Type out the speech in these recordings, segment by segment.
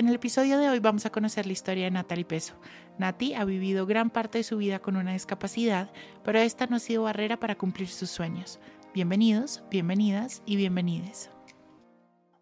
En el episodio de hoy vamos a conocer la historia de Natalie Peso. Nati ha vivido gran parte de su vida con una discapacidad, pero esta no ha sido barrera para cumplir sus sueños. Bienvenidos, bienvenidas y bienvenides.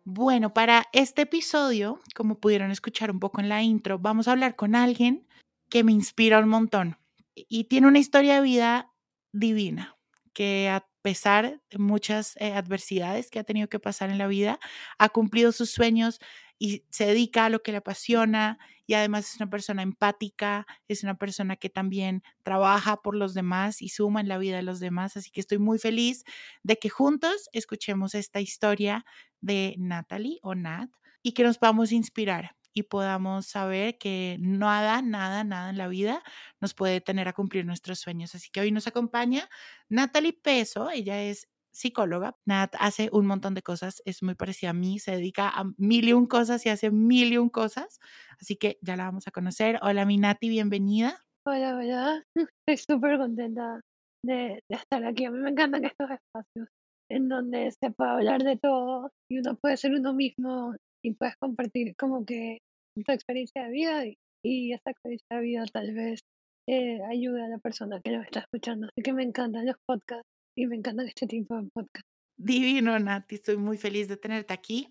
Bueno, para este episodio, como pudieron escuchar un poco en la intro, vamos a hablar con alguien que me inspira un montón y tiene una historia de vida divina, que a pesar de muchas eh, adversidades que ha tenido que pasar en la vida, ha cumplido sus sueños y se dedica a lo que le apasiona y además es una persona empática, es una persona que también trabaja por los demás y suma en la vida de los demás. Así que estoy muy feliz de que juntos escuchemos esta historia de Natalie o Nat y que nos podamos inspirar y podamos saber que nada, nada, nada en la vida nos puede tener a cumplir nuestros sueños. Así que hoy nos acompaña Natalie Peso, ella es psicóloga. Nat hace un montón de cosas, es muy parecida a mí, se dedica a mil y un cosas y hace mil y un cosas. Así que ya la vamos a conocer. Hola, mi Nati, bienvenida. Hola, hola. Estoy súper contenta de, estar aquí. A mí me encantan estos espacios en donde se puede hablar de todo y uno puede ser uno mismo y puedes compartir como que tu experiencia de vida y, esa experiencia de vida tal vez eh, a la persona que lo está escuchando. Así que me encantan los podcasts y me encantan este tipo de podcasts. Divino, Nati, estoy muy feliz de tenerte aquí.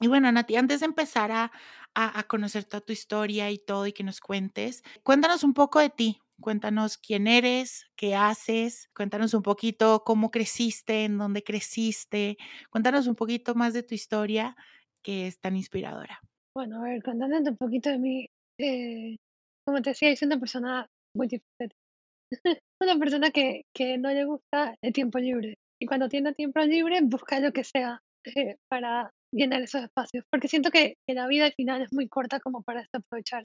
Y bueno, Nati, antes de empezar a, a, a, conocer toda tu historia y todo y que nos cuentes, cuéntanos un poco de ti. Cuéntanos quién eres, qué haces, cuéntanos un poquito cómo creciste, en dónde creciste, cuéntanos un poquito más de tu historia que es tan inspiradora. Bueno, a ver, contándote un poquito de mí, eh, como te decía, soy una persona muy diferente. una persona que, que no le gusta el tiempo libre. Y cuando tiene tiempo libre, busca lo que sea eh, para llenar esos espacios. Porque siento que, que, la vida al final es muy corta como para aprovechar.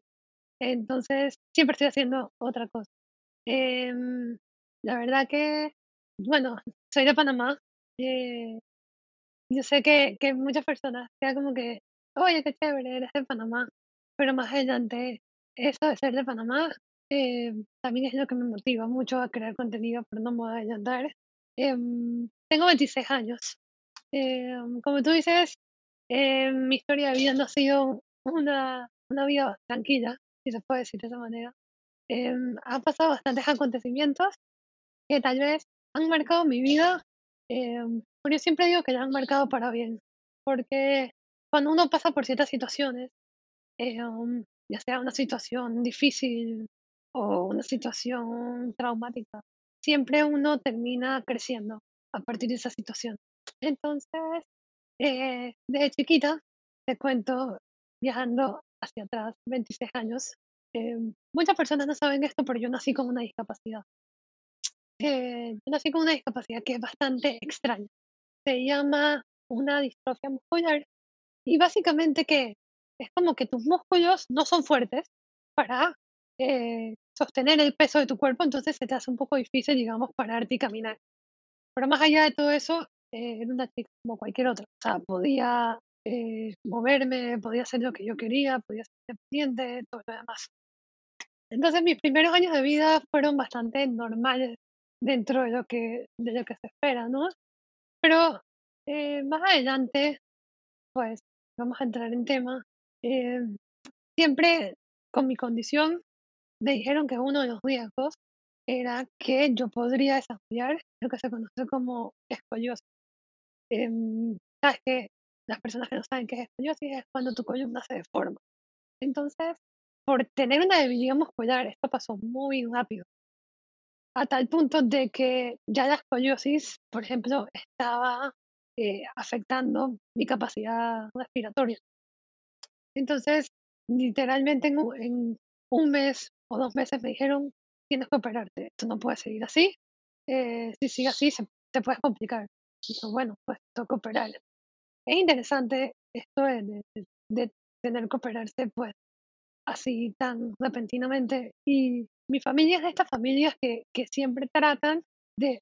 Entonces, siempre estoy haciendo otra cosa. Eh, la verdad que, bueno, soy de Panamá. Eh, yo sé que, que muchas personas quedan como que, oye, qué chévere, eres de Panamá. Pero más adelante, eso de ser de Panamá eh, también es lo que me motiva mucho a crear contenido, pero no me voy a adelantar. Eh, tengo 26 años. Eh, como tú dices, mi historia de vida no ha sido una, una vida tranquila, si se puede decir de esa manera. han pasado bastantes acontecimientos que tal vez han marcado mi vida, pero yo siempre digo que la han marcado para bien, porque cuando uno pasa por ciertas situaciones, ya sea una situación difícil o una situación traumática, siempre uno termina creciendo a partir de esa situación. Entonces, eh, de chiquita, te cuento, viajando hacia atrás, 26 años, eh, muchas personas no saben esto, pero yo nací con una discapacidad. Eh, yo nací con una discapacidad que es bastante extraña. Se llama una distrofia muscular y básicamente que es como que tus músculos no son fuertes para eh, sostener el peso de tu cuerpo, entonces se te hace un poco difícil, digamos, pararte y caminar. Pero más allá de todo eso, eh, era una chica como cualquier otra. O sea, podía eh, moverme, podía hacer lo que yo quería, podía ser independiente, todo lo demás. Entonces mis primeros años de vida fueron bastante normales dentro de lo que, de lo que se espera, ¿no? Pero eh, más adelante, pues vamos a entrar en tema. Eh, siempre con mi condición me dijeron que uno de los riesgos era que yo podría desarrollar lo que se conoce como escoliosis. Eh, Sabes que las personas que no saben qué es escoliosis es cuando tu columna se deforma. Entonces, por tener una debilidad muscular, esto pasó muy rápido. A tal punto de que ya la escoliosis, por ejemplo, estaba eh, afectando mi capacidad respiratoria. Entonces, literalmente en, en un mes o dos meses me dijeron, tienes que operarte, esto no puede seguir así, eh, si sigue así se, te puedes complicar. dijo, bueno, pues toca operar. Es interesante esto de, de- de tener que operarse, pues, así tan repentinamente. Y mi familia es de estas familias que, que siempre tratan de,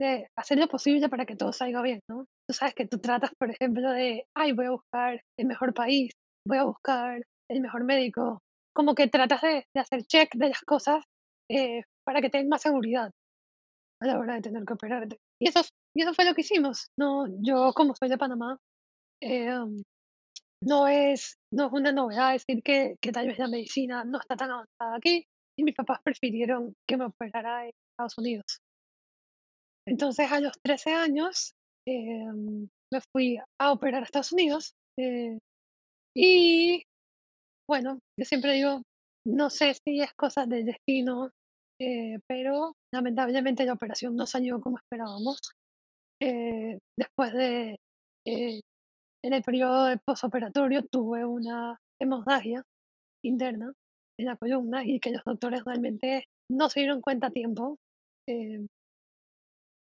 de hacer lo posible para que todo salga bien, ¿no? Tú sabes que tú tratas, por ejemplo, de, ay, voy a buscar el mejor país, voy a buscar el mejor médico, como que tratas de, de hacer check de las cosas eh, para que tengas más seguridad a la hora de tener que operarte. Y eso, y eso fue lo que hicimos. No, yo, como soy de Panamá, eh, no es, no es una novedad decir que, que tal vez la medicina no está tan avanzada aquí y mis papás prefirieron que me operara en Estados Unidos. Entonces a los 13 años eh, me fui a operar a Estados Unidos eh, y bueno, yo siempre digo, no sé si es cosa del destino, eh, pero lamentablemente la operación no salió como esperábamos. Eh, después de, eh, en el periodo de posoperatorio, tuve una hemorragia interna en la columna y que los doctores realmente no se dieron cuenta a tiempo. eh,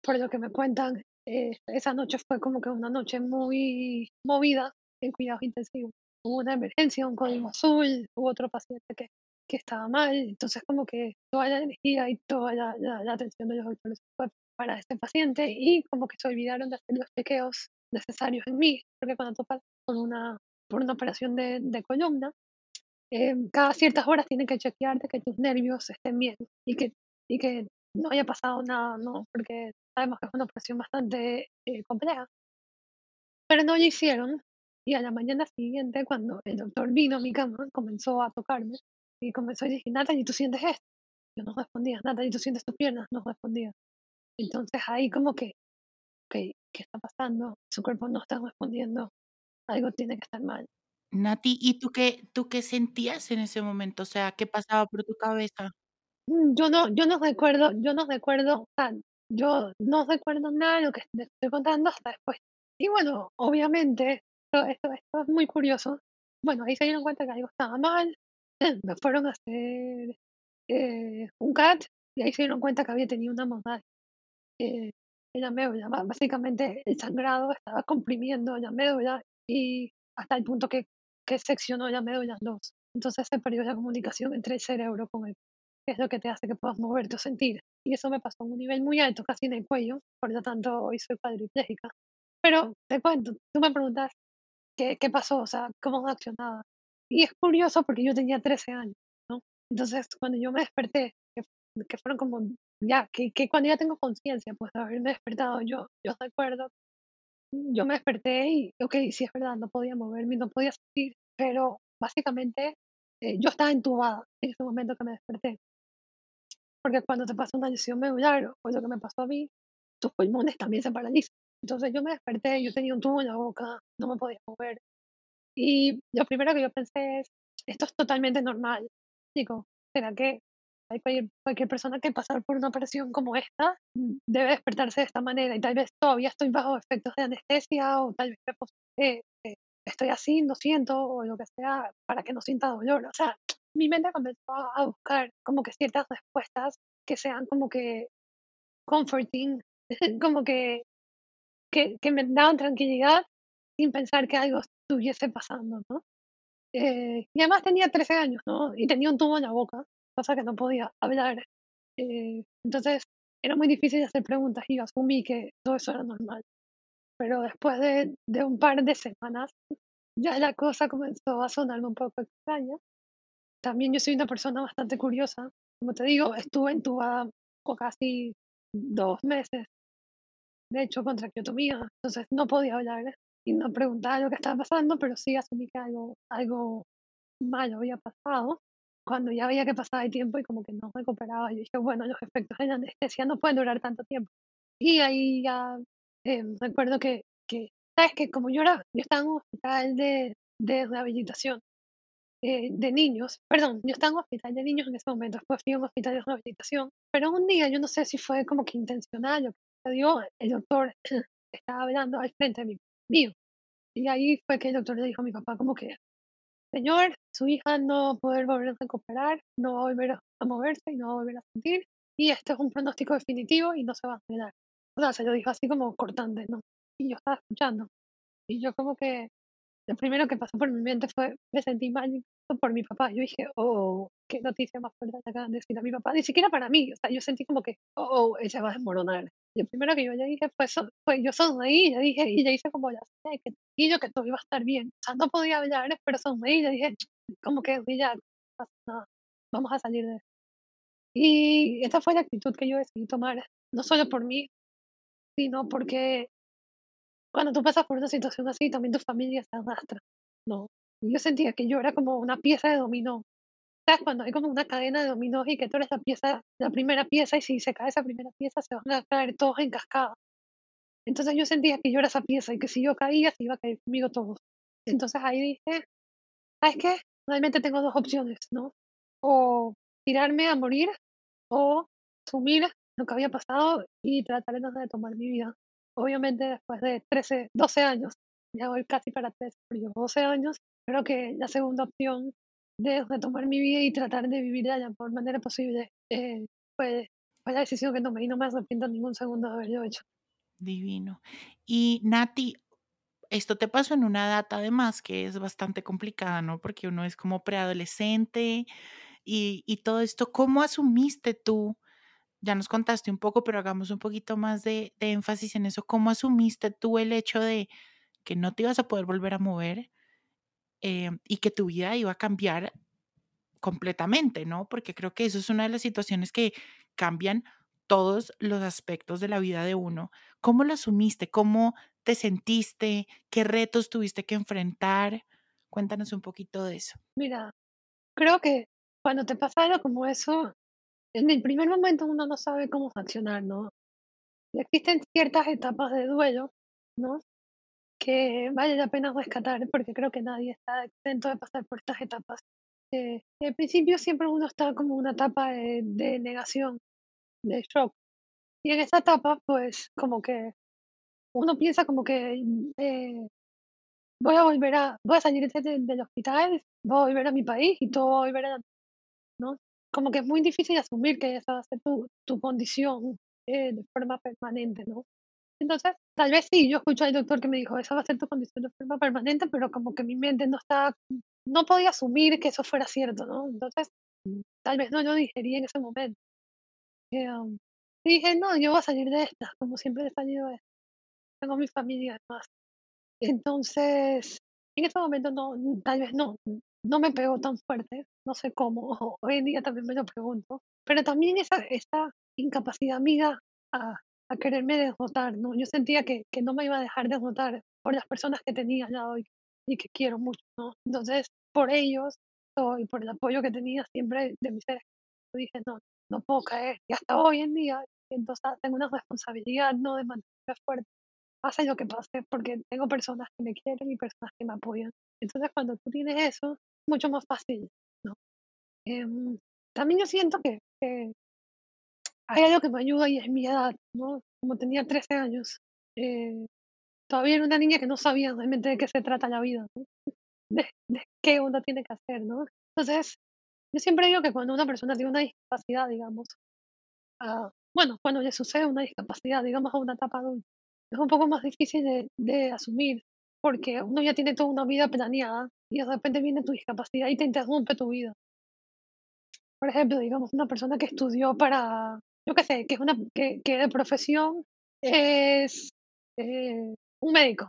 por lo que me cuentan, esa noche fue como que una noche muy movida en cuidados intensivos. Hubo una emergencia, un código azul, hubo otro paciente que, que estaba mal, entonces como que toda la energía y toda la, la- la atención de los doctores fue para este paciente y como que se olvidaron de hacer los chequeos necesarios en mí, porque cuando pasas por una, por una operación de, de columna, eh, cada ciertas horas tienen que chequearte que tus nervios estén bien y que, y que no haya pasado nada, ¿no? Porque sabemos que es una operación bastante eh, compleja. Pero no lo hicieron y a la mañana siguiente, cuando el doctor vino a mi cama, comenzó a tocarme y comenzó a decir, Natalie, ¿tú sientes esto? Yo no respondía, Natalie, ¿tú sientes tus piernas? No respondía. Entonces ahí como que, ok, ¿qué está pasando? Su cuerpo no está respondiendo, algo tiene que estar mal. Nati, ¿y tú qué, tú qué sentías en ese momento? O sea, ¿qué pasaba por tu cabeza? Mm, Yo no, yo no recuerdo, yo no recuerdo, o sea, yo no recuerdo nada de lo que te estoy contando hasta después. Y bueno, obviamente, esto, esto, esto es muy curioso. Bueno, ahí se dieron cuenta que algo estaba mal, me fueron a hacer eh, un CAT y ahí se dieron cuenta que había tenido una hemorragia eh, en la médula. Básicamente el sangrado estaba comprimiendo la médula y hasta el punto que, que seccionó la médula en dos. Entonces se perdió la comunicación entre el cerebro con el que es lo que te hace que puedas moverte o sentir. Y eso me pasó a un nivel muy alto, casi en el cuello, por lo tanto hoy soy cuadriplégica. Pero te cuento, tú me preguntas qué, qué pasó, o sea, cómo reaccionaba. Y es curioso porque yo tenía 13 años, ¿no? Entonces, cuando yo me desperté, que, que fueron como, ya, que, que cuando ya tengo conciencia, pues de haberme despertado, yo, yo recuerdo, yo me desperté y, ok, sí es verdad, no podía moverme, no podía sentir, pero básicamente eh, yo estaba entubada en ese momento que me desperté. Porque cuando te pasa una lesión medular, o lo que me pasó a mí, tus pulmones también se paralizan. Entonces yo me desperté, yo tenía un tubo en la boca, no me podía mover. Y lo primero que yo pensé es, esto es totalmente normal. Digo, ¿será que hay cualquier, cualquier persona que pasar por una operación como esta debe despertarse de esta manera? Y tal vez todavía estoy bajo efectos de anestesia o tal vez eh, eh, estoy así, no siento o lo que sea para que no sienta dolor. O sea, mi mente comenzó a buscar como que ciertas respuestas que sean como que comforting, como que, que, que me daban tranquilidad sin pensar que algo estuviese pasando, ¿no? Eh, y además tenía 13 años, ¿no? Y tenía un tubo en la boca, cosa que no podía hablar. Eh, entonces era muy difícil hacer preguntas y yo asumí que todo eso era normal. Pero después de, de un par de semanas, ya la cosa comenzó a sonarme un poco extraña. También yo soy una persona bastante curiosa. Como te digo, estuve entubada por casi dos meses. De hecho, con traqueotomía. Entonces no podía hablar y no preguntaba lo que estaba pasando, pero sí asumí que algo, algo malo había pasado. Cuando ya veía que pasaba el tiempo y como que no recuperaba, yo dije, bueno, los efectos de la anestesia no pueden durar tanto tiempo. Y ahí ya eh, recuerdo que, que, sabes que como yo era, yo estaba en un hospital de, de rehabilitación eh, de niños, perdón, yo estaba en un hospital de niños en ese momento, después fui a un hospital de rehabilitación, pero un día, yo no sé si fue como que intencional o que sucedió, el doctor estaba hablando al frente de mí, mío, y ahí fue que el doctor le dijo a mi papá como que, señor, su hija no va a poder volver a recuperar, no va a volver a moverse y no va a volver a sentir, y este es un pronóstico definitivo y no se va a arreglar. O sea, se lo dijo así como cortante, ¿no? y yo estaba escuchando. Y yo como que lo primero que pasó por mi mente fue, me sentí mal por mi papá. Yo dije, oh, qué noticia más fuerte le acaban de decir a mi papá. Ni siquiera para mí. O sea, yo sentí como que, oh, ella va a desmoronar. Y lo primero que yo ya dije fue, so, fue yo sonreí, y ya dije, y ya hice como ya sé, que yo que todo iba a estar bien. O sea, no podía hablar, pero sonreí, y ya dije, como que ya, no, vamos a salir de. Y esta fue la actitud que yo decidí tomar, no solo por mí, sino porque cuando tú pasas por una situación así, también tu familia se arrastra, ¿no? Y yo sentía que yo era como una pieza de dominó. ¿Sabes? Cuando hay como una cadena de dominó y que tú eres la pieza, la primera pieza, y si se cae esa primera pieza, se van a caer todos en cascada. Entonces yo sentía que yo era esa pieza y que si yo caía, se iba a caer conmigo todos. Entonces ahí dije, ¿sabes qué? Realmente tengo dos opciones, ¿no? O tirarme a morir o asumir lo que había pasado y tratar de tomar mi vida. Obviamente después de 13, 12 años, ya voy casi para 13, pero 12 años, creo que la segunda opción de retomar mi vida y tratar de vivir de la mejor manera posible eh, fue, fue, la decisión que tomé y no me arrepiento ningún segundo de haberlo hecho. Divino. Y Nati, esto te pasó en una data además que es bastante complicada, ¿no? Porque uno es como preadolescente y, y todo esto. ¿Cómo asumiste tú? Ya nos contaste un poco, pero hagamos un poquito más de, de énfasis en eso. ¿Cómo asumiste tú el hecho de que no te ibas a poder volver a mover eh, y que tu vida iba a cambiar completamente, ¿no? Porque creo que eso es una de las situaciones que cambian todos los aspectos de la vida de uno. ¿Cómo lo asumiste? ¿Cómo te sentiste? ¿Qué retos tuviste que enfrentar? Cuéntanos un poquito de eso. Mira, creo que cuando te pasa algo como eso, en el primer momento uno no sabe cómo funcionar, ¿no? Y existen ciertas etapas de duelo, ¿no? Que vale la pena rescatar porque creo que nadie está exento de pasar por estas etapas. Eh, al principio siempre uno está como una etapa de, de negación, de shock. Y en esa etapa, pues, como que uno piensa como que eh, voy a volver a, voy a salir del hospital, voy a volver a mi país y todo va a volver a, ¿no? Como que es muy difícil asumir que esa va a ser tu, tu condición eh, de forma permanente, ¿no? Entonces, tal vez sí, yo escucho al doctor que me dijo, esa va a ser tu condición de forma permanente, pero como que mi mente no está, no podía asumir que eso fuera cierto, ¿no? Entonces, tal vez no lo digerí en ese momento. Eh, um, dije, no, yo voy a salir de esta, como siempre he salido de esta. Tengo mi familia además. Entonces, en ese momento no, tal vez no, no me pegó tan fuerte, no sé cómo, hoy en día también me lo pregunto, pero también esa, esa incapacidad mía a, a quererme derrotar, ¿no? Yo sentía que, que no me iba a dejar derrotar por las personas que tenía al lado y, que quiero mucho, ¿no? Entonces, por ellos y por el apoyo que tenía siempre de mis seres, dije, no, no puedo caer. Y hasta hoy en día, entonces tengo una responsabilidad, ¿no? De mantenerme fuerte. Pase lo que pase, porque tengo personas que me quieren y personas que me apoyan. Entonces, cuando tú tienes eso, es mucho más fácil, ¿no? Em, también yo siento que, que, hay algo que me ayuda y es mi edad, ¿no? Como tenía 13 años, eh, todavía era una niña que no sabía realmente de qué se trata la vida, de, qué uno tiene que hacer, ¿no? Entonces, yo siempre digo que cuando una persona tiene una discapacidad, digamos, uh, bueno, cuando le sucede una discapacidad, digamos, a una etapa adulta, es un poco más difícil de, de asumir, porque uno ya tiene toda una vida planeada y de repente viene tu discapacidad y te interrumpe tu vida. Por ejemplo, digamos, una persona que estudió para, yo qué sé, que es una que, que de profesión es eh, un médico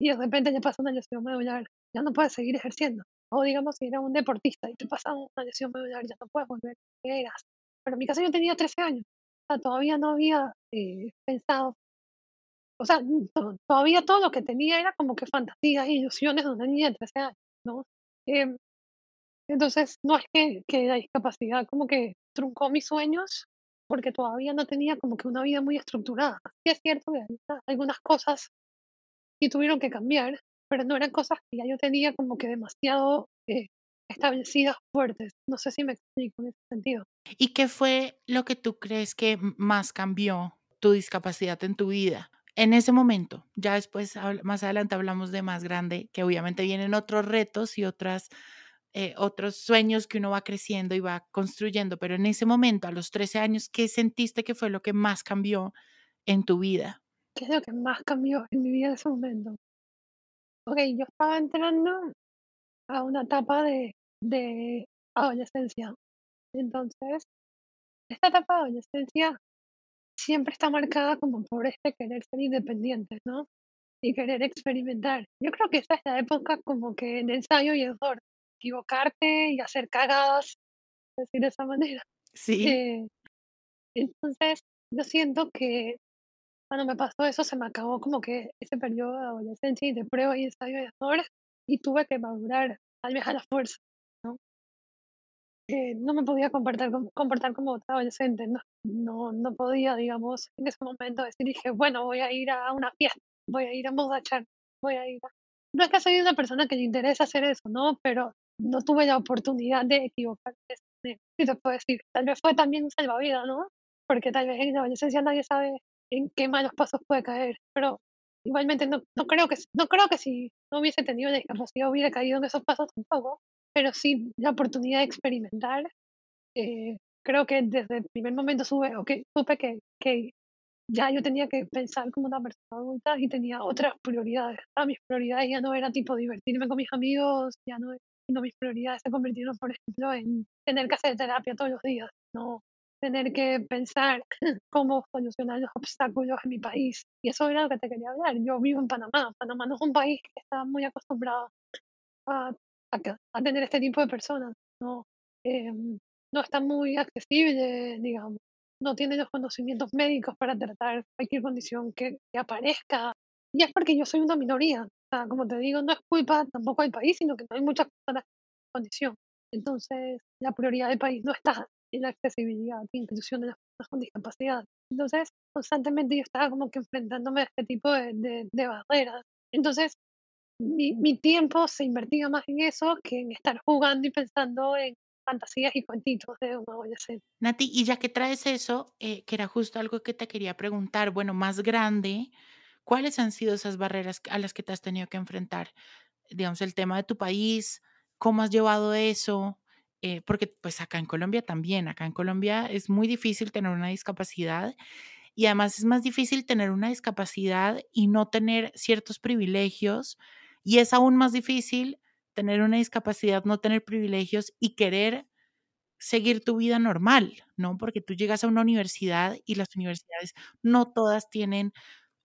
y de repente le pasa una lesión medular, ya no puede seguir ejerciendo. O digamos, si era un deportista y te pasa una lesión medular, ya no puedes volver a eras. Pero en mi caso yo tenía 13 años, o sea, todavía no había eh, pensado, o sea, todavía todo lo que tenía era como que fantasías ilusiones de una niña de 13 años, ¿no? Eh, entonces, no es que, que la discapacidad como que truncó mis sueños, porque todavía no tenía como que una vida muy estructurada. Sí es cierto que algunas cosas sí tuvieron que cambiar, pero no eran cosas que ya yo tenía como que demasiado eh, establecidas fuertes. No sé si me explico en ese sentido. ¿Y qué fue lo que tú crees que más cambió tu discapacidad en tu vida? En ese momento, ya después, más adelante hablamos de más grande, que obviamente vienen otros retos y otras, eh, otros sueños que uno va creciendo y va construyendo, pero en ese momento, a los 13 años, ¿qué sentiste que fue lo que más cambió en tu vida? ¿qué es lo que más cambió en mi vida en ese momento? Ok, yo estaba entrando a una etapa de, de adolescencia. Entonces, esta etapa de adolescencia siempre está marcada como por este querer ser independiente, ¿no? Y querer experimentar. Yo creo que esta es la época como que de ensayo y error, equivocarte y hacer cagadas, decir de esa manera. Sí. Eh, entonces, yo siento que cuando me pasó eso se me acabó como que ese periodo de adolescencia y de prueba y ensayo y error y tuve que madurar, tal vez a la fuerza, ¿no? Eh, no me podía comportar, como- comportar como otra adolescente, no, no, no podía, digamos, en ese momento decir, dije, bueno, voy a ir a una fiesta, voy a ir a emborrachar, voy a ir a... No es que soy una persona que le interesa hacer eso, ¿no? Pero no tuve la oportunidad de equivocarme. de esa manera. Y te puedo decir, tal vez fue también un salvavidas, ¿no? Porque tal vez en la adolescencia nadie sabe en qué malos pasos puede caer, pero igualmente no, no creo que no creo que si no hubiese tenido la discapacidad hubiera caído en esos pasos tampoco, pero sí la oportunidad de experimentar. eh, creo que desde el primer momento sube, okay, supe que, que ya yo tenía que pensar como una persona adulta y tenía otras prioridades. Ah, mis prioridades ya no era tipo divertirme con mis amigos, ya no, sino mis prioridades se convirtieron, por ejemplo, en tener que hacer terapia todos los días, no tener que pensar cómo solucionar los obstáculos en mi país. Y eso era lo que te quería hablar. Yo vivo en Panamá. Panamá no es un país que está muy acostumbrado a, a, tener este tipo de personas. No, Em, no está muy accesible, digamos. No tiene los conocimientos médicos para tratar cualquier condición que, que aparezca. Y es porque yo soy una minoría. Como te digo, no es culpa tampoco del país, sino que no hay muchas con condición. Entonces, la prioridad del país no está en la accesibilidad e inclusión de las personas con discapacidad. Entonces, constantemente yo estaba como que enfrentándome a este tipo de, de, de barreras. Entonces, mi, mi tiempo se invertía más en eso que en estar jugando y pensando en fantasías y cuentitos de un adolescente. Nati, y ya que traes eso, eh, que era justo algo que te quería preguntar, bueno, más grande, ¿cuáles han sido esas barreras a las que te has tenido que enfrentar? Digamos, el tema de tu país, ¿cómo has llevado eso? Eh, porque pues acá en Colombia también, acá en Colombia es muy difícil tener una discapacidad y además es más difícil tener una discapacidad y no tener ciertos privilegios y es aún más difícil tener una discapacidad, no tener privilegios y querer seguir tu vida normal, ¿no? Porque tú llegas a una universidad y las universidades no todas tienen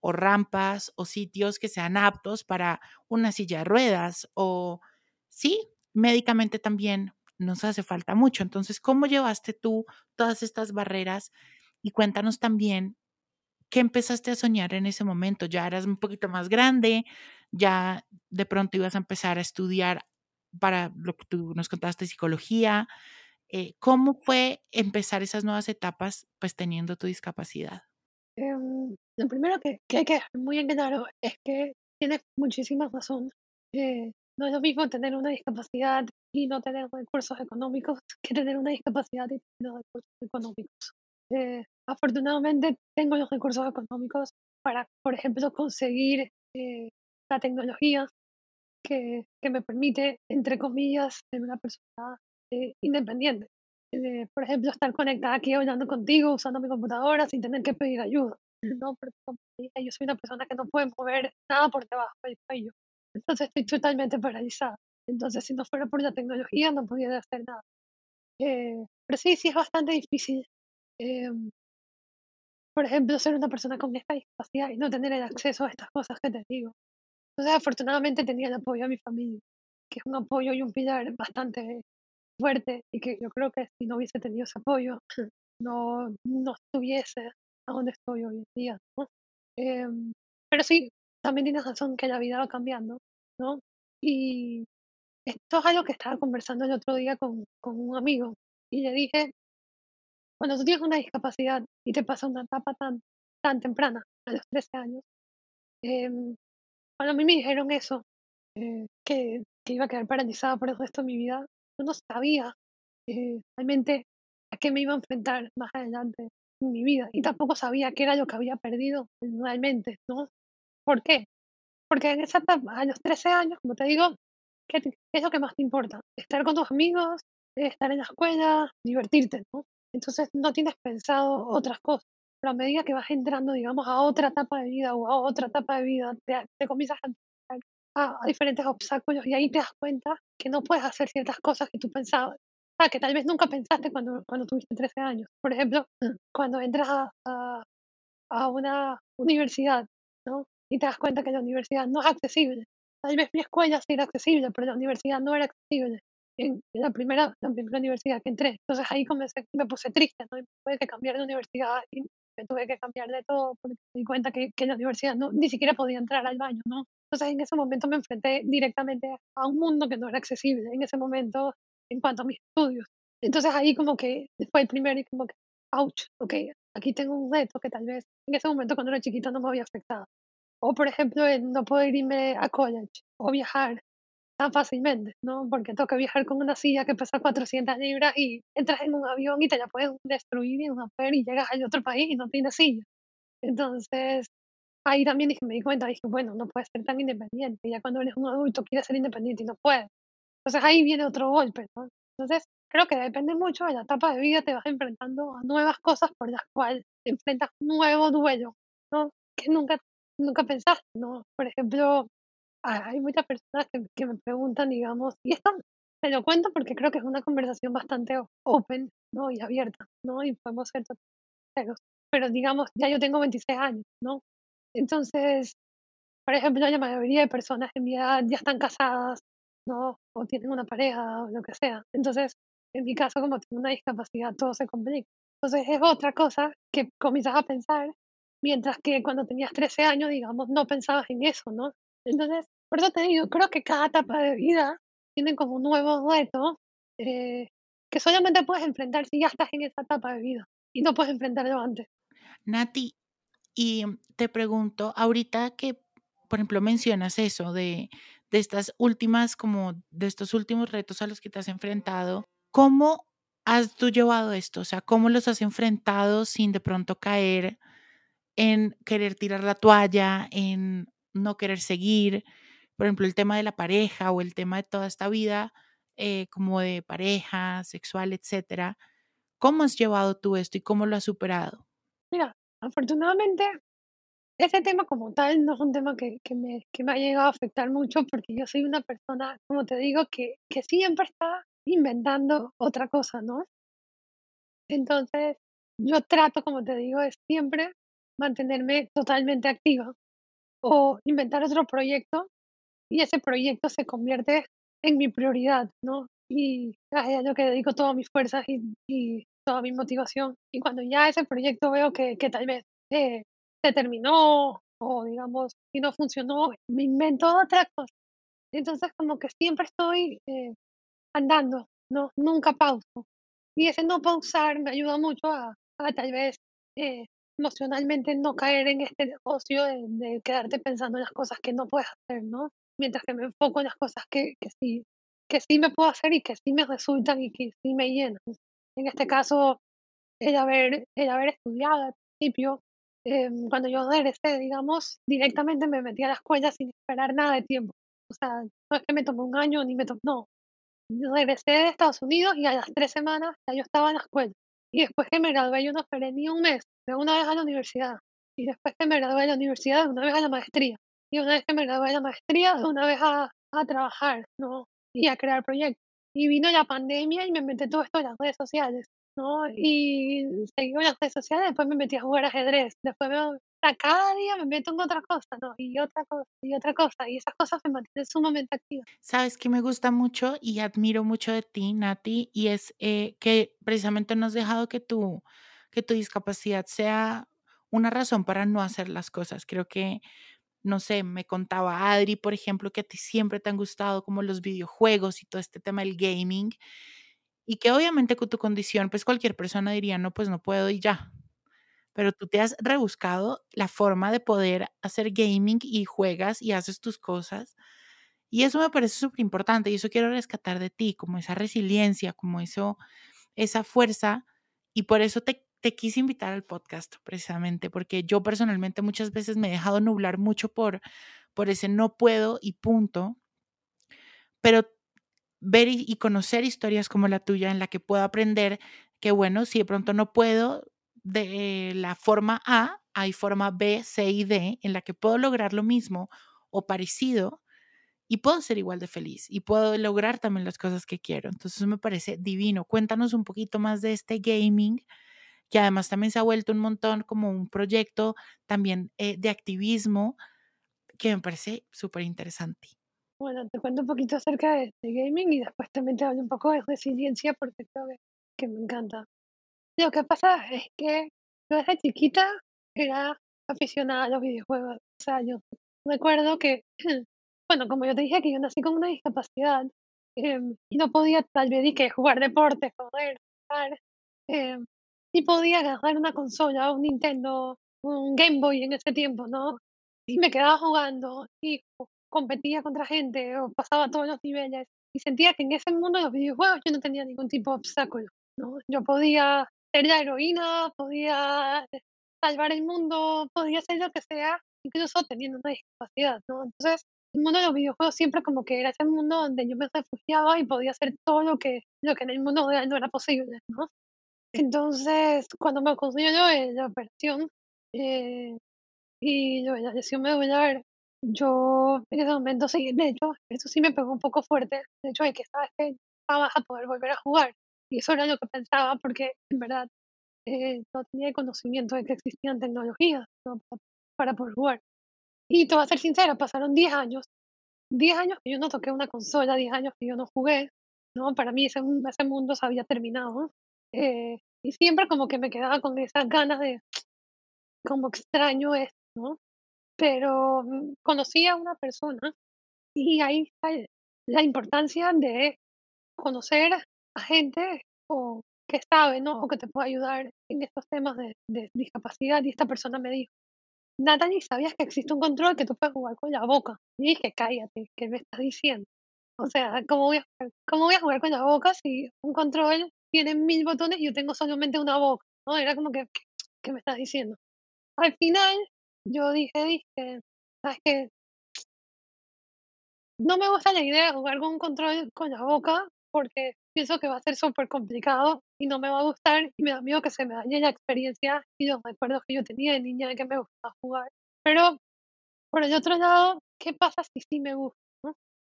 o rampas o sitios que sean aptos para una silla de ruedas o sí, médicamente también nos hace falta mucho. Entonces, ¿cómo llevaste tú todas estas barreras? Y cuéntanos también qué empezaste a soñar en ese momento. Ya eras un poquito más grande, ya de pronto ibas a empezar a estudiar para lo que tú nos contaste, psicología. Eh, ¿Cómo fue empezar esas nuevas etapas, pues teniendo tu discapacidad? Em, lo primero que, que hay que dejar muy en claro es que tienes muchísima razón. Eh, no es lo mismo tener una discapacidad y no tener recursos económicos que tener una discapacidad y tener recursos económicos. Eh, afortunadamente tengo los recursos económicos para, por ejemplo, conseguir eh, la tecnología que, que me permite, entre comillas, ser una persona eh, independiente. Eh, por ejemplo, estar conectada aquí hablando contigo, usando mi computadora sin tener que pedir ayuda. ¿no? Porque yo soy una persona que no puede mover nada por debajo del cuello. Entonces estoy totalmente paralizada. Entonces, si no fuera por la tecnología, no pudiera hacer nada. Eh, pero sí, sí es bastante difícil. eh, por ejemplo, ser una persona con esta discapacidad y no tener el acceso a estas cosas que te digo. Entonces, afortunadamente tenía el apoyo de mi familia, que es un apoyo y un pilar bastante fuerte y que yo creo que si no hubiese tenido ese apoyo, no, no estuviese a donde estoy hoy en día, ¿no? Em, pero sí, también tienes razón que la vida va cambiando, ¿no? Y esto es algo que estaba conversando el otro día con, con un amigo y le dije, cuando tú tienes una discapacidad y te pasa una etapa tan, tan temprana, a los 13 años, em, cuando a mí me dijeron eso, eh, que, que iba a quedar paralizada por el resto de mi vida, yo no sabía eh, realmente a qué me iba a enfrentar más adelante en mi vida y tampoco sabía qué era lo que había perdido realmente, ¿no? ¿Por qué? Porque en esa etapa, a los 13 años, como te digo, ¿qué, es lo que más te importa? Estar con tus amigos, estar en la escuela, divertirte, ¿no? Entonces no tienes pensado otras cosas. pero a medida que vas entrando, digamos, a otra etapa de vida o a otra etapa de vida, te, te comienzas a a, diferentes obstáculos y ahí te das cuenta que no puedes hacer ciertas cosas que tú pensabas, sea, que tal vez nunca pensaste cuando, cuando tuviste 13 años. Por ejemplo, cuando entras a, a, a una universidad, ¿no? Y te das cuenta que la universidad no es accesible. Tal vez mi escuela sí era accesible, pero la universidad no era accesible. En la primera, la primera universidad que entré. Entonces ahí comencé, me puse triste, ¿no? Y tuve que cambiar de universidad y me tuve que cambiar de todo porque me di cuenta que, que la universidad no, ni siquiera podía entrar al baño, ¿no? Entonces en ese momento me enfrenté directamente a un mundo que no era accesible en ese momento en cuanto a mis estudios. Entonces ahí como que fue el primero y como que, ouch, ok, aquí tengo un reto que tal vez en ese momento cuando era chiquita no me había afectado. O por ejemplo el no poder irme a college o viajar tan fácilmente, ¿no? Porque toca viajar con una silla que pesa 400 libras y entras en un avión y te la pueden destruir una fer y llegas a otro país y no tienes silla. Entonces, ahí también dije, me di cuenta, dije, bueno, no puedes ser tan independiente. Ya cuando eres un adulto quieres ser independiente y no puedes. Entonces ahí viene otro golpe, ¿no? Entonces, creo que depende mucho de la etapa de vida, te vas enfrentando a nuevas cosas por las cuales te enfrentas un nuevo duelo, ¿no? Que nunca, nunca pensaste, ¿no? Por ejemplo, ha- hay muchas personas que, que me preguntan, digamos, y esto te lo cuento porque creo que es una conversación bastante open, ¿no? Y abierta, ¿no? Y podemos ser sinceros. Pero digamos, ya yo tengo 26 años, ¿no? Entonces, por ejemplo, la mayoría de personas de mi edad ya están casadas, ¿no? O tienen una pareja o lo que sea. Entonces, en mi caso, como tengo una discapacidad, todo se complica. Entonces, es otra cosa que comienzas a pensar, mientras que cuando tenías 13 años, digamos, no pensabas en eso, ¿no? Entonces, por eso te digo, creo que cada etapa de vida tiene como un nuevo reto eh, que solamente puedes enfrentar si ya estás en esa etapa de vida y no puedes enfrentarlo antes. Nati, y te pregunto, ahorita que, por ejemplo, mencionas eso de, de estas últimas, como de estos últimos retos a los que te has enfrentado, ¿cómo has tú llevado esto? O sea, ¿cómo los has enfrentado sin de pronto caer en querer tirar la toalla, en no querer seguir? Por ejemplo, el tema de la pareja o el tema de toda esta vida eh, como de pareja, sexual, etcétera. ¿Cómo has llevado tú esto y cómo lo has superado? Mira, afortunadamente, ese tema como tal no es un tema que, que me, que me ha llegado a afectar mucho porque yo soy una persona, como te digo, que, que siempre está inventando otra cosa, ¿no? Entonces, yo trato, como te digo, de siempre mantenerme totalmente activa o inventar otro proyecto y ese proyecto se convierte en mi prioridad, ¿no? Y es lo que dedico todas mis fuerzas y toda mi motivación. Y cuando ya ese proyecto veo que, que tal vez eh, se terminó o digamos, si no funcionó, me invento otra cosa. Entonces como que siempre estoy eh, andando, ¿no? Nunca pauso. Y ese no pausar me ayuda mucho a, a tal vez eh, emocionalmente no caer en este ocio de, de quedarte pensando en las cosas que no puedes hacer, ¿no? Mientras que me enfoco en las cosas que, que sí, que sí me puedo hacer y que sí me resultan y que sí me llenan. En este caso, el haber, el haber estudiado al principio, eh, cuando yo regresé, digamos, directamente me metí a la escuela sin esperar nada de tiempo. O sea, no es que me tomó un año ni me tomó, no. Yo regresé de Estados Unidos y a las tres semanas ya yo estaba en la escuela. Y después que me gradué, yo no esperé ni un mes, de una vez a la universidad. Y después que me gradué de la universidad, de una vez a la maestría. Y una vez que me gradué de la maestría, de una vez a, a trabajar, ¿no? Y a crear proyectos. Y vino la pandemia y me metí todo esto en las redes sociales, ¿no? Y seguí en las redes sociales, después me metí a jugar ajedrez. Después me, o sea, cada día me meto en otra cosa, ¿no? Y otra cosa, y otra cosa. Y esas cosas me mantienen sumamente activa. Sabes que me gusta mucho y admiro mucho de ti, Nati, y es eh, que precisamente no has dejado que tu, que tu discapacidad sea una razón para no hacer las cosas. Creo que, no sé, me contaba Adri, por ejemplo, que a ti siempre te han gustado como los videojuegos y todo este tema del gaming, y que obviamente con tu condición, pues cualquier persona diría, no, pues no puedo y ya. Pero tú te has rebuscado la forma de poder hacer gaming y juegas y haces tus cosas. Y eso me parece súper importante y eso quiero rescatar de ti, como esa resiliencia, como eso, esa fuerza. Y por eso te, te quise invitar al podcast, precisamente, porque yo personalmente muchas veces me he dejado nublar mucho por, por ese no puedo y punto. Pero ver y, y conocer historias como la tuya en la que puedo aprender que, bueno, si de pronto no puedo, de la forma A, hay forma B, C y D, en la que puedo lograr lo mismo o parecido y puedo ser igual de feliz y puedo lograr también las cosas que quiero. Entonces me parece divino. Cuéntanos un poquito más de este gaming, que además también se ha vuelto un montón como un proyecto también eh, de activismo que me parece súper interesante. Bueno, te cuento un poquito acerca de este gaming y después también te hablo un poco de resiliencia porque creo que, que me encanta. Lo que pasa es que yo desde chiquita era aficionada a los videojuegos. O sea, yo recuerdo que, bueno, como yo te dije que yo nací con una discapacidad em, y no podía tal vez que jugar deportes, correr, jugar, eh, y podía agarrar una consola, un Nintendo, un Game Boy en ese tiempo, ¿no? Y me quedaba jugando y competía contra gente o pasaba todos los niveles y sentía que en ese mundo de los videojuegos yo no tenía ningún tipo de obstáculo, ¿no? Yo podía ser la heroína, podía salvar el mundo, podía hacer lo que sea, incluso teniendo una discapacidad, ¿no? Entonces, el mundo de los videojuegos siempre como que era ese mundo donde yo me refugiaba y podía hacer todo lo que, lo que en el mundo no era posible, ¿no? Entonces, cuando me ocurrió la operación eh, y la lesión medular, yo en ese momento sí, de hecho, eso sí me pegó un poco fuerte, de hecho, de que sabes que vas a poder volver a jugar. Y eso era lo que pensaba, porque en verdad eh, no tenía conocimiento de que existían tecnologías para, poder jugar. Y te voy a ser sincera, pasaron 10 años, 10 años que yo no toqué una consola, 10 años que yo no jugué, ¿no? Para mí ese, ese mundo se había terminado. Eh, y siempre como que me quedaba con esas ganas de, como extraño esto, ¿no? Pero mm, conocí a una persona y ahí está la importancia de conocer a gente o que sabe, ¿no? O que te puede ayudar en estos temas de, de discapacidad. Y esta persona me dijo, Natalie, ¿sabías que existe un control que tú puedes jugar con la boca? Y dije, cállate, ¿qué me estás diciendo? O sea, ¿cómo voy a, cómo voy a jugar con la boca si un control tiene mil botones y yo tengo solamente una boca? ¿no? Era como que, ¿qué, me estás diciendo? Al final, yo dije, dije, ¿sabes qué? No me gusta la idea de jugar con un control con la boca porque pienso que va a ser súper complicado y no me va a gustar y me da miedo que se me dañe la experiencia y los recuerdos que yo tenía de niña de que me gustaba jugar. Pero por el otro lado, ¿qué pasa si sí me gusta?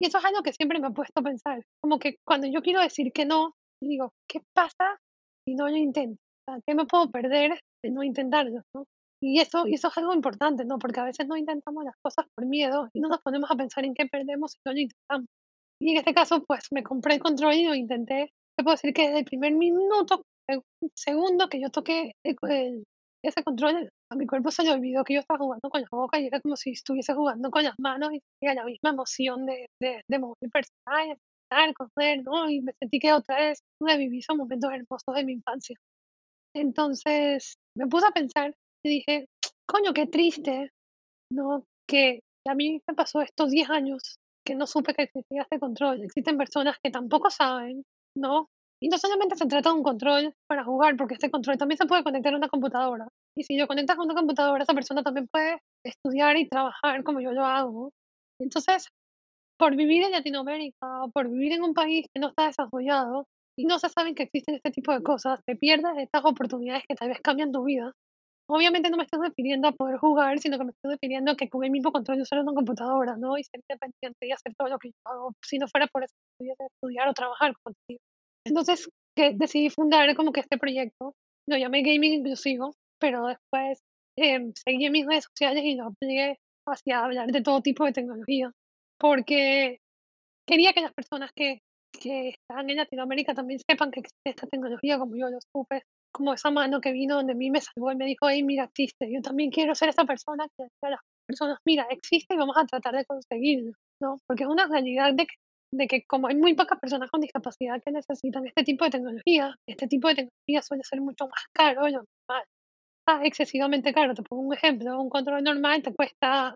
Y eso es algo que siempre me ha puesto a pensar. Como que cuando yo quiero decir que no, digo, ¿qué pasa si no lo intento? ¿Qué me puedo perder de no intentarlo? Y eso, y eso es algo importante, ¿no? Porque a veces no intentamos las cosas por miedo y no nos ponemos a pensar en qué perdemos si no lo intentamos. Y en este caso, pues me compré el control y lo intenté. Te puedo decir que desde el primer minuto, segundo que yo toqué ese control, a mi cuerpo se le olvidó que yo estaba jugando con la boca y era como si estuviese jugando con las manos y tenía la misma emoción de, de, de mover el personaje, de correr, ¿no? Y me sentí que otra vez reviví esos momentos hermosos de mi infancia. Entonces me puse a pensar y dije, coño, qué triste, ¿no? Que a mí me pasó estos 10 años que no supe que existía este control. Existen personas que tampoco saben, ¿no? Y no solamente se trata de un control para jugar, porque este control también se puede conectar a una computadora. Y si lo conectas a una computadora, esa persona también puede estudiar y trabajar como yo lo hago. Entonces, por vivir en Latinoamérica o por vivir en un país que no está desarrollado y no se saben que existen este tipo de cosas, te pierdes estas oportunidades que tal vez cambian tu vida Obviamente no me estoy refiriendo a poder jugar, sino que me estoy refiriendo a que con el mismo control de usar una computadora, ¿no? Y ser independiente y hacer todo lo que yo hago. Si no fuera por eso, pudiese estudiar o trabajar contigo. Entonces, que decidí fundar como que este proyecto. Lo llamé Gaming Inclusivo, pero después eh, seguí en mis redes sociales y lo amplié hacia hablar de todo tipo de tecnología. Porque quería que las personas que, que están en Latinoamérica también sepan que existe esta tecnología como yo lo supe como esa mano que vino donde a mí me salvó y me dijo, hey, mira, existe. Yo también quiero ser esa persona que a las personas, mira, existe y vamos a tratar de conseguirlo, ¿no? Porque es una realidad de que, de que como hay muy pocas personas con discapacidad que necesitan este tipo de tecnología, este tipo de tecnología suele ser mucho más caro lo normal. Ah, excesivamente caro. Te pongo un ejemplo, un control normal te cuesta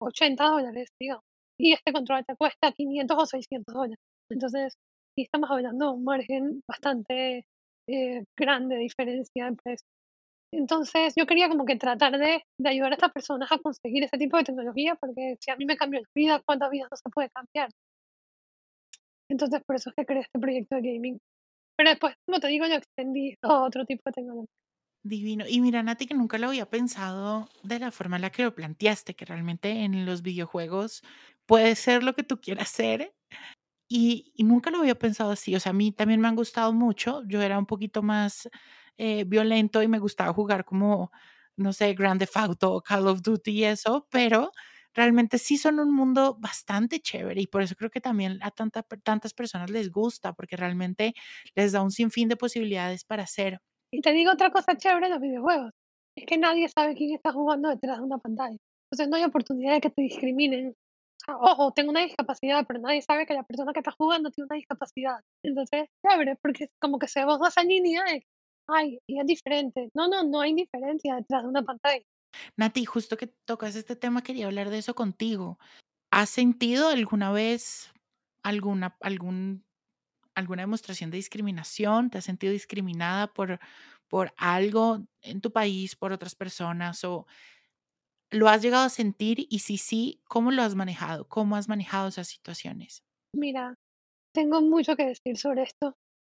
80 eh, dólares, digamos, y este control te cuesta 500 o 600 dólares. Entonces, sí estamos hablando de un margen bastante eh, grande diferencia en precio. Entonces yo quería como que tratar de, de, ayudar a estas personas a conseguir ese tipo de tecnología, porque si a mí me cambió la vida, ¿cuántas vidas no se puede cambiar? Entonces por eso es que creé este proyecto de gaming. Pero después, como te digo, yo extendí a otro tipo de tecnología. Divino. Y mira, Nati, que nunca lo había pensado de la forma en la que lo planteaste, que realmente en los videojuegos puede ser lo que tú quieras ser. Y, nunca lo había pensado así. O sea, a mí también me han gustado mucho. Yo era un poquito más eh, violento y me gustaba jugar como, no sé, Grand Theft Auto, Call of Duty y eso, pero realmente sí son un mundo bastante chévere y por eso creo que también a tanta, tantas personas les gusta, porque realmente les da un sinfín de posibilidades para hacer. Y te digo otra cosa chévere de los videojuegos, es que nadie sabe quién está jugando detrás de una pantalla. Entonces no hay oportunidad de que te discriminen. Ojo, tengo una discapacidad, pero nadie sabe que la persona que está jugando tiene una discapacidad. Entonces, chévere, porque como que se baja esa línea de, ay, y es diferente. No, no, no hay diferencia detrás de una pantalla. Nati, justo que tocas este tema, quería hablar de eso contigo. ¿Has sentido alguna vez alguna, algún alguna demostración de discriminación? ¿Te has sentido discriminada por, por algo en tu país, por otras personas? ¿O lo has llegado a sentir? Y si sí, ¿cómo lo has manejado? ¿Cómo has manejado esas situaciones? Mira, tengo mucho que decir sobre esto.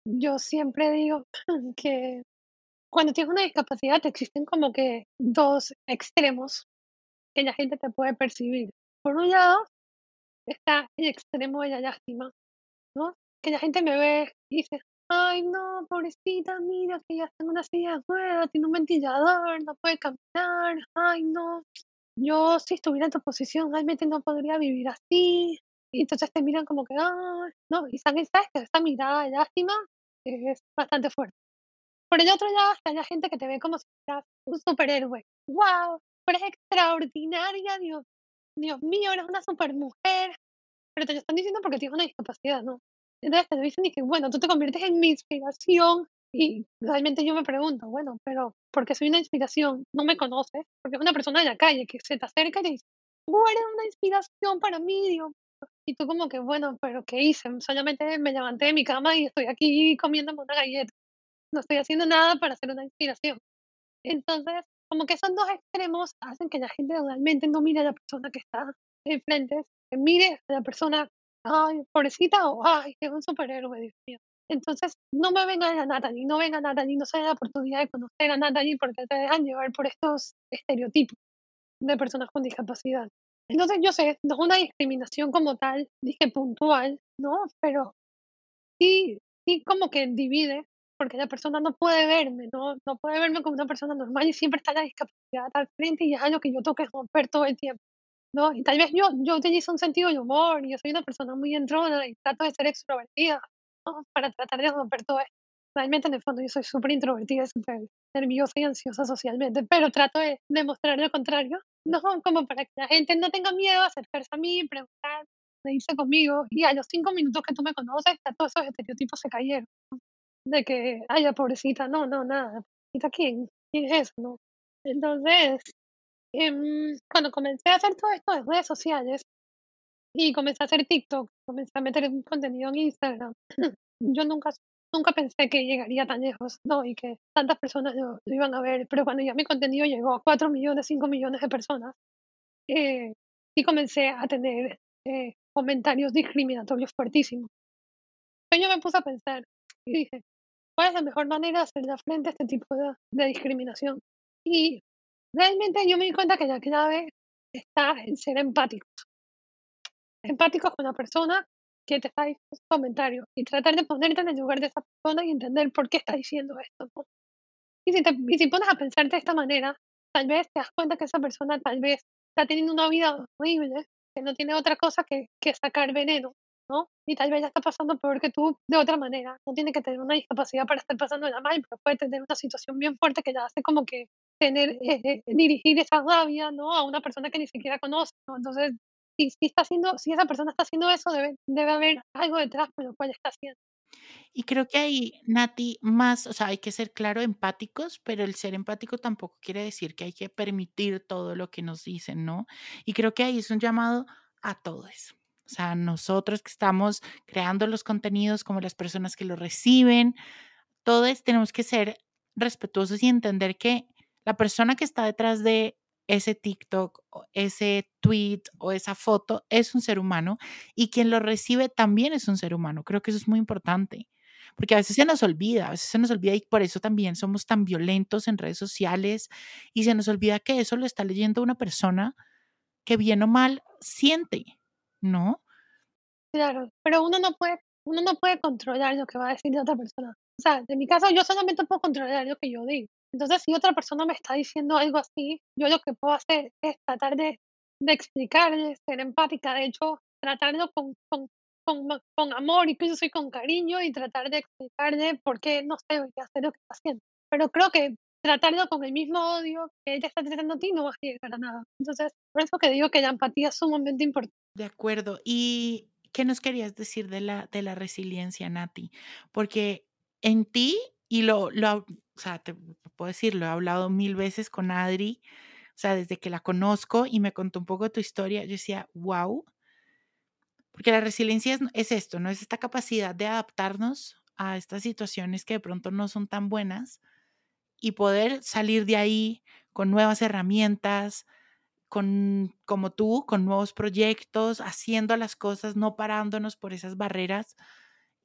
Yo siempre digo que cuando tienes una discapacidad existen como que dos extremos que la gente te puede percibir. Por un lado está el extremo de la lástima, ¿no? que la gente me ve y dice, ay no, pobrecita, mira que ya está en una silla de tiene un ventilador, no puede caminar, ay no, yo si estuviera en tu posición realmente no podría vivir así. Y entonces te miran como que, ah, no, y sabes, que esta mirada lástima es bastante fuerte. Por el otro lado está la gente que te ve como si fueras un superhéroe. ¡Wow! Eres extraordinaria, Dios, Dios mío, eres una supermujer. Pero te lo están diciendo porque tienes una discapacidad, ¿no? Entonces te dicen y que, bueno, tú te conviertes en mi inspiración y realmente yo me pregunto, bueno, pero ¿por qué soy una inspiración? No me conoces, porque es una persona de la calle que se te acerca y te dice, tú eres una inspiración para mí, Dios. Y tú como que, bueno, pero ¿qué hice? Solamente me levanté de mi cama y estoy aquí comiéndome una galleta. No estoy haciendo nada para ser una inspiración. Entonces, como que esos dos extremos hacen que la gente realmente no mire a la persona que está enfrente, que mire a la persona ay, pobrecita, o ay, es un superhéroe, Dios mío. Entonces, no me vengan a Natalie, no vengan a Natalie, no se den la oportunidad de conocer a Natalie porque te dejan llevar por estos estereotipos de personas con discapacidad. Entonces, yo sé, no es una discriminación como tal, dije puntual, ¿no? Pero sí, sí como que divide, porque la persona no puede verme, ¿no? No puede verme como una persona normal y siempre está la discapacidad al frente y es algo que yo tengo que romper todo el tiempo. ¿No? Y tal vez yo, yo utilizo un sentido de humor, y yo soy una persona muy entrona y trato de ser extrovertida, ¿no? Para tratar de romper todo esto. Realmente, en el fondo, yo soy súper introvertida, súper nerviosa y ansiosa socialmente, pero trato de demostrar lo contrario, ¿no? Como para que la gente no tenga miedo a acercarse a mí, preguntar, reírse conmigo, y a los cinco minutos que tú me conoces, ya todos esos estereotipos se cayeron, De que, ay, la pobrecita, no, no, nada, pobrecita, ¿quién? ¿Quién es eso, no? Entonces, Em, cuando comencé a hacer todo esto de redes sociales y comencé a hacer TikTok, comencé a meter un contenido en Instagram, yo nunca, nunca pensé que llegaría tan lejos, ¿no? Y que tantas personas lo, iban a ver, pero cuando ya mi contenido llegó a 4 millones, 5 millones de personas, eh, y comencé a tener eh, comentarios discriminatorios fuertísimos. Entonces yo me puse a pensar y dije, ¿cuál es la mejor manera de hacerle frente a este tipo de, de discriminación? Y Realmente yo me di cuenta que la clave está en ser empáticos. Empáticos con la persona que te está diciendo su comentario y tratar de ponerte en el lugar de esa persona y entender por qué está diciendo esto. Y, si te, y si pones a pensarte de esta manera, tal vez te das cuenta que esa persona tal vez está teniendo una vida horrible, que no tiene otra cosa que, que sacar veneno, ¿no? Y tal vez ya está pasando peor que tú de otra manera. No tiene que tener una discapacidad para estar pasando la mal, pero puede tener una situación bien fuerte que la hace como que tener, eh, eh, dirigir esa rabia, ¿no? A una persona que ni siquiera conoce, Entonces, si, si, está haciendo, si esa persona está haciendo eso, debe, debe haber algo detrás por lo cual está haciendo. Y creo que ahí, Nati, más, o sea, hay que ser claro empáticos, pero el ser empático tampoco quiere decir que hay que permitir todo lo que nos dicen, ¿no? Y creo que ahí es un llamado a todos. O sea, nosotros que estamos creando los contenidos como las personas que los reciben, todos tenemos que ser respetuosos y entender que la persona que está detrás de ese TikTok, ese tweet o esa foto es un ser humano y quien lo recibe también es un ser humano. Creo que eso es muy importante porque a veces se nos olvida, a veces se nos olvida y por eso también somos tan violentos en redes sociales y se nos olvida que eso lo está leyendo una persona que bien o mal siente, ¿no? Claro, pero uno no puede, uno no puede controlar lo que va a decir de otra persona. O sea, en mi caso yo solamente puedo controlar lo que yo digo. Entonces, si otra persona me está diciendo algo así, yo lo que puedo hacer es tratar de, de explicarle, ser empática, de hecho, tratarlo con, con, con, con amor, incluso con cariño y tratar de explicarle por qué no sé qué hacer lo que está haciendo. Pero creo que tratarlo con el mismo odio que ella está tratando a ti no va a llegar a nada. Entonces, por eso que digo que la empatía es sumamente importante. De acuerdo. ¿Y qué nos querías decir de la, de la resiliencia, Nati? Porque en ti, y lo, lo, o sea, te puedo decir, lo he hablado mil veces con Adri, o sea, desde que la conozco y me contó un poco tu historia, yo decía, wow, porque la resiliencia es, es esto, ¿no? Es esta capacidad de adaptarnos a estas situaciones que de pronto no son tan buenas y poder salir de ahí con nuevas herramientas, con, como tú, con nuevos proyectos, haciendo las cosas, no parándonos por esas barreras.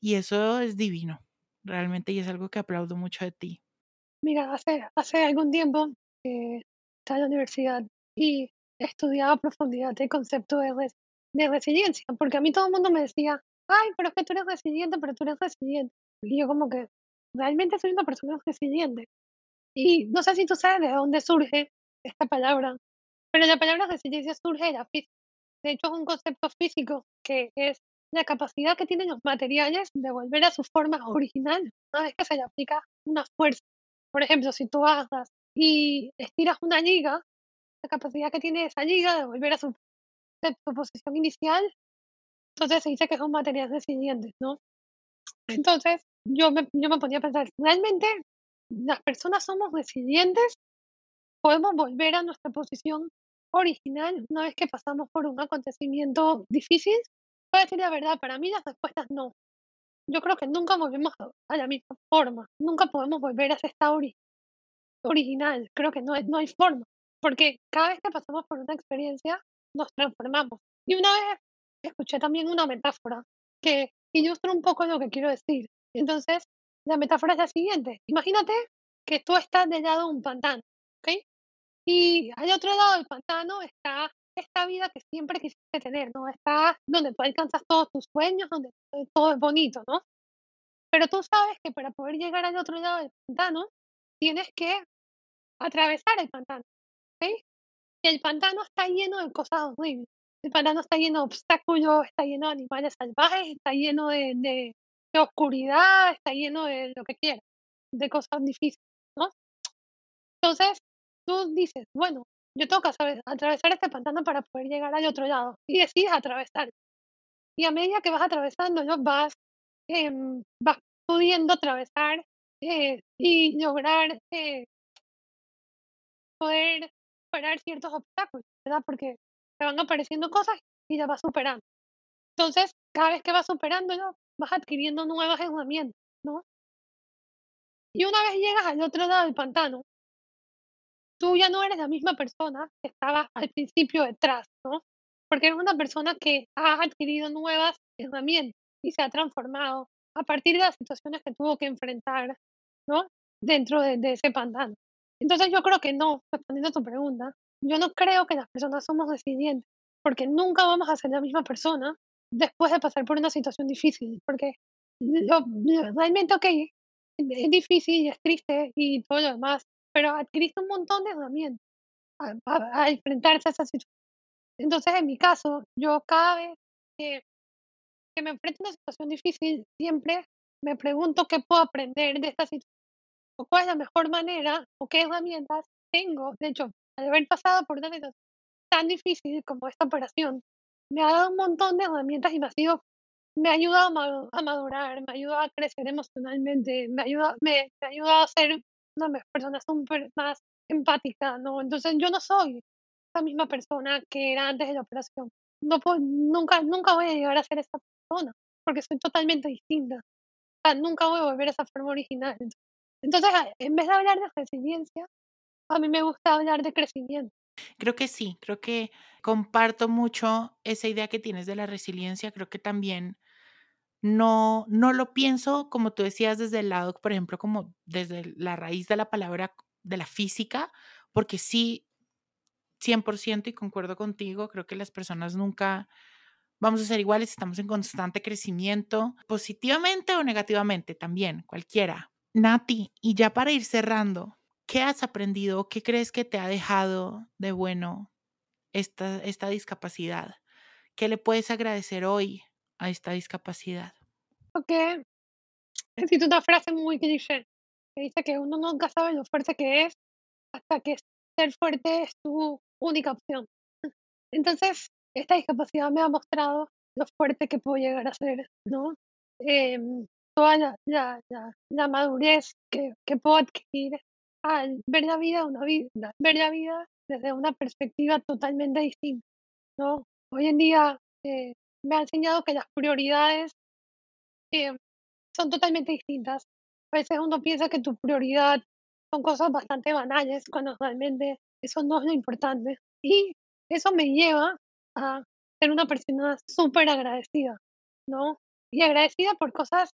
Y eso es divino, realmente, y es algo que aplaudo mucho de ti. Mira, hace, hace algún tiempo eh, estaba en la universidad y estudiaba profundidad el concepto de, res, de resiliencia, porque a mí todo el mundo me decía, ay, pero es que tú eres resiliente, pero tú eres resiliente. Y yo como que realmente soy una persona resiliente. Y no sé si tú sabes de dónde surge esta palabra, pero la palabra resiliencia surge de la física. De hecho, es un concepto físico que es la capacidad que tienen los materiales de volver a su forma original una vez que se le aplica una fuerza. Por ejemplo, si tú agarras y estiras una liga, la capacidad que tiene esa liga de volver a su, de su posición inicial, entonces se dice que son materiales resilientes, ¿no? Entonces, yo me, yo me ponía a pensar, realmente las personas somos resilientes, podemos volver a nuestra posición original una vez que pasamos por un acontecimiento difícil. Voy a decir la verdad, para mí las respuestas no. Yo creo que nunca volvemos a la misma forma, nunca podemos volver a ese estado ori original, creo que no, no hay forma, porque cada vez que pasamos por una experiencia nos transformamos. Y una vez escuché también una metáfora que ilustra un poco lo que quiero decir. Entonces, la metáfora es la siguiente. Imagínate que tú estás del lado de un pantano, ¿ok? Y al otro lado del pantano está esta vida que siempre quisiste tener, ¿no? Está donde tú alcanzas todos tus sueños, donde todo es bonito, ¿no? Pero tú sabes que para poder llegar al otro lado del pantano, tienes que atravesar el pantano, ¿ok? Y el pantano está lleno de cosas horribles. El pantano está lleno de obstáculos, está lleno de animales salvajes, está lleno de, de, de oscuridad, está lleno de lo que quieras, de cosas difíciles, ¿no? Entonces, tú dices, bueno, yo tengo que atravesar este pantano para poder llegar al otro lado. Y decides atravesar. Y a medida que vas atravesándolo, vas, em, vas pudiendo atravesar eh, y lograr eh, poder superar ciertos obstáculos, ¿verdad? Porque te van apareciendo cosas y las vas superando. Entonces, cada vez que vas superándolo, vas adquiriendo nuevas herramientas, ¿no? Y una vez llegas al otro lado del pantano, tú ya no eres la misma persona que estaba al principio detrás, ¿no? Porque eres una persona que ha adquirido nuevas herramientas y se ha transformado a partir de las situaciones que tuvo que enfrentar, ¿no? Dentro de, ese pantano. Entonces yo creo que no, respondiendo a tu pregunta, yo no creo que las personas somos resilientes, porque nunca vamos a ser la misma persona después de pasar por una situación difícil, porque yo- realmente, ok, es difícil y es triste y todo lo demás, pero adquiriste un montón de herramientas a, enfrentarse a esa situación. Entonces, en mi caso, yo cada vez que, me enfrento a una situación difícil, siempre me pregunto qué puedo aprender de esta situación, o cuál es la mejor manera, o qué herramientas tengo. De hecho, al haber pasado por una situación tan difícil como esta operación, me ha dado un montón de herramientas y me ha sido, me ha ayudado a madu- a madurar, me ha ayudado a crecer emocionalmente, me ayuda, me, me ha ayudado a ser una persona súper más empática, ¿no? Entonces yo no soy esa misma persona que era antes de la operación. No puedo, nunca, nunca voy a llegar a ser esa persona, porque soy totalmente distinta. O sea, nunca voy a volver a esa forma original. Entonces, en vez de hablar de resiliencia, a mí me gusta hablar de crecimiento. Creo que sí, creo que comparto mucho esa idea que tienes de la resiliencia, creo que también no, no lo pienso, como tú decías, desde el lado, por ejemplo, como desde la raíz de la palabra de la física, porque sí, 100% y concuerdo contigo, creo que las personas nunca vamos a ser iguales, estamos en constante crecimiento, positivamente o negativamente también, cualquiera. Nati, y ya para ir cerrando, ¿qué has aprendido? ¿Qué crees que te ha dejado de bueno esta, esta discapacidad? ¿Qué le puedes agradecer hoy a esta discapacidad? Ok, existe una frase muy cliché que dice que uno nunca sabe lo fuerte que es hasta que ser fuerte es tu única opción. Entonces, esta discapacidad me ha mostrado lo fuerte que puedo llegar a ser, ¿no? Em, toda la, la, la, madurez que, que, puedo adquirir al ver la vida, una vida, ver la vida desde una perspectiva totalmente distinta, ¿no? Hoy en día eh, me ha enseñado que las prioridades eh, son totalmente distintas. A veces uno piensa que tu prioridad son cosas bastante banales cuando realmente eso no es lo importante. Y eso me lleva a ser una persona súper agradecida, ¿no? Y agradecida por cosas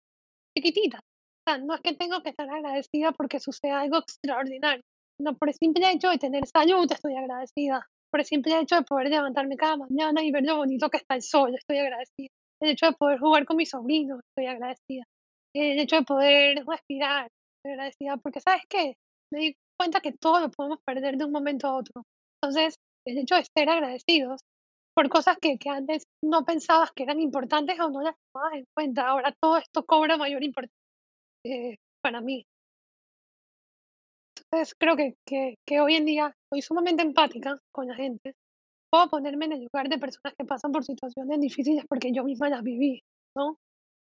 chiquititas. O sea, no es que tengo que estar agradecida porque sucede algo extraordinario, sino por el simple hecho de tener salud estoy agradecida. Por el simple hecho de poder levantarme cada mañana y ver lo bonito que está el sol, estoy agradecida. El hecho de poder jugar con mis sobrinos, estoy agradecida. El hecho de poder respirar, estoy agradecida. Porque, ¿sabes qué? Me di cuenta que todo lo podemos perder de un momento a otro. Entonces, el hecho de ser agradecidos por cosas que, antes no pensabas que eran importantes o no las tomabas en cuenta. Ahora todo esto cobra mayor importancia eh, para mí. Entonces creo que, que, que, hoy en día soy sumamente empática con la gente. Puedo ponerme en el lugar de personas que pasan por situaciones difíciles porque yo misma las viví, ¿no?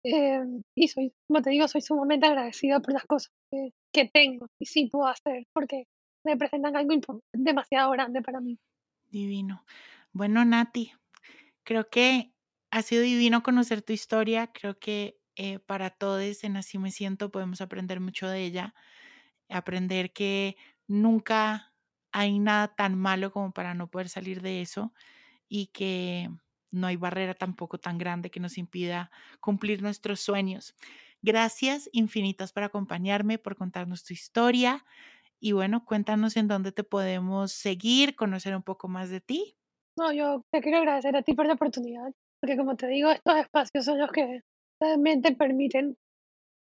Eh, y soy, como te digo, soy sumamente agradecida por las cosas que, que tengo y sí puedo hacer porque representan algo demasiado grande para mí. Divino. Bueno, Nati, creo que ha sido divino conocer tu historia. Creo que eh, para todos en Así Me Siento podemos aprender mucho de ella. Aprender que nunca hay nada tan malo como para no poder salir de eso y que no hay barrera tampoco tan grande que nos impida cumplir nuestros sueños. Gracias infinitas por acompañarme, por contarnos tu historia. Y bueno, cuéntanos en dónde te podemos seguir, conocer un poco más de ti. No, yo te quiero agradecer a ti por la oportunidad, porque como te digo, estos espacios son los que realmente permiten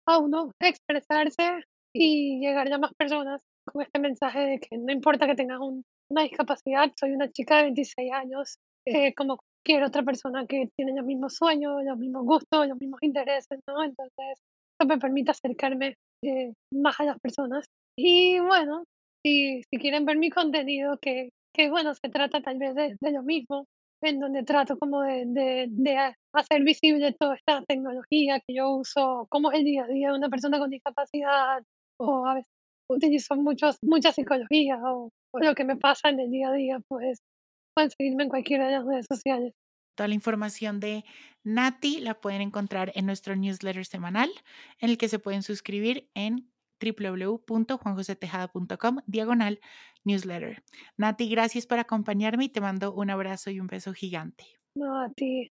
a uno expresarse y llegar a más personas con este mensaje de que no importa que tengas una discapacidad, soy una chica de 26 años, eh, como cualquier otra persona que tiene los mismos sueños, los mismos gustos, los mismos intereses, ¿no? Entonces, eso me permite acercarme eh, más a las personas. Y bueno, si, si quieren ver mi contenido, que que bueno, se trata tal vez de, lo mismo, en donde trato como de, de, hacer visible toda esta tecnología que yo uso, cómo es el día a día de una persona con discapacidad, o a veces utilizo muchos, mucha psicología, o, o lo que me pasa en el día a día, pues pueden seguirme en cualquiera de las redes sociales. Toda la información de Nati la pueden encontrar en nuestro newsletter semanal, en el que se pueden suscribir en www.juanjosetejada.com diagonal newsletter. Nati, gracias por acompañarme y te mando un abrazo y un beso gigante. No, a ti.